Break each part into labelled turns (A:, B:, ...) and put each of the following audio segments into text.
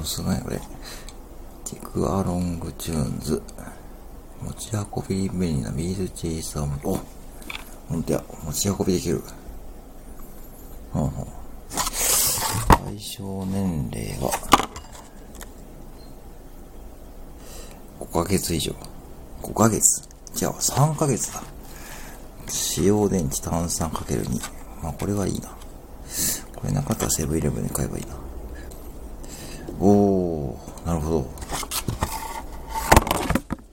A: とすごいこれ。ティクアロングチューンズ。持ち運び便利なビーズチェイサーも、おほんとや、持ち運びできる。ほんほん。対象年齢が、5ヶ月以上。5ヶ月じゃあ3ヶ月だ。使用電池炭酸かける2。まあこれはいいな。これなかったらセブンイレブンで買えばいいな。おー、なるほど。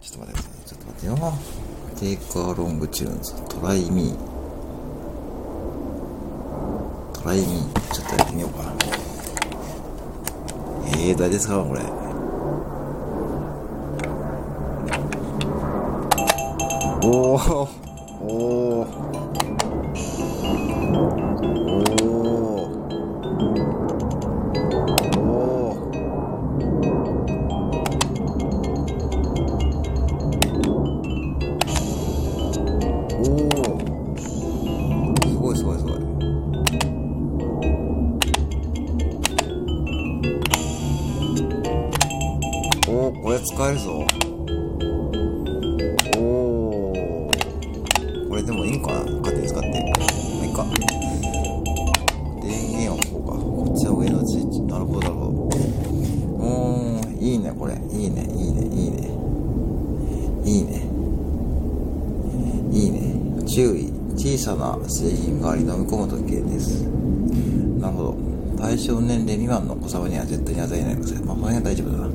A: ちょっと待ってください。ちょっと待ってよ。 Take Along Tunes。Try me。Try me。ちょっとやってみようかな。えー、誰ですかこれ。おー。おー。これ使えるぞ。おおこれでもいいんかな?勝手に使って。まあいいか。電源はここか。こっちは上のスイッチなるほどなるほどおー。いいねこれ。いいね。いいね。いいね。いいね。いいね。注意。小さな製品があり飲み込むと危険です。なるほど。対象年齢未満のお子様には絶対に与えないでください。まあ、この辺は大丈夫だな。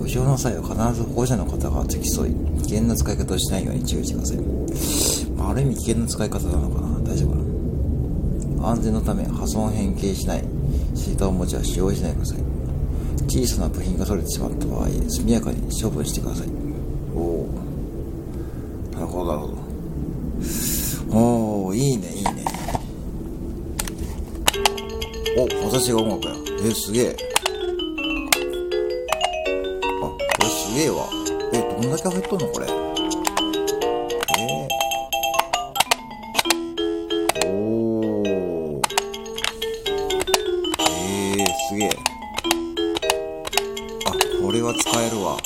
A: ご使用の際は必ず保護者の方が付き添い、危険な使い方をしないように注意してください。まあ、ある意味危険な使い方なのかな大丈夫かな安全のため破損変形しないシートを持ちゃは使用しないでください。小さな部品が取れてしまった場合、速やかに処分してください。おお。なるほど、なるほど。おー、いいね、いいね。お、私が音楽や。え、すげえ。れすげえわ。え、どんだけ入っとんのこれ？えー、おー。えー、すげえ。あ、これは使えるわ。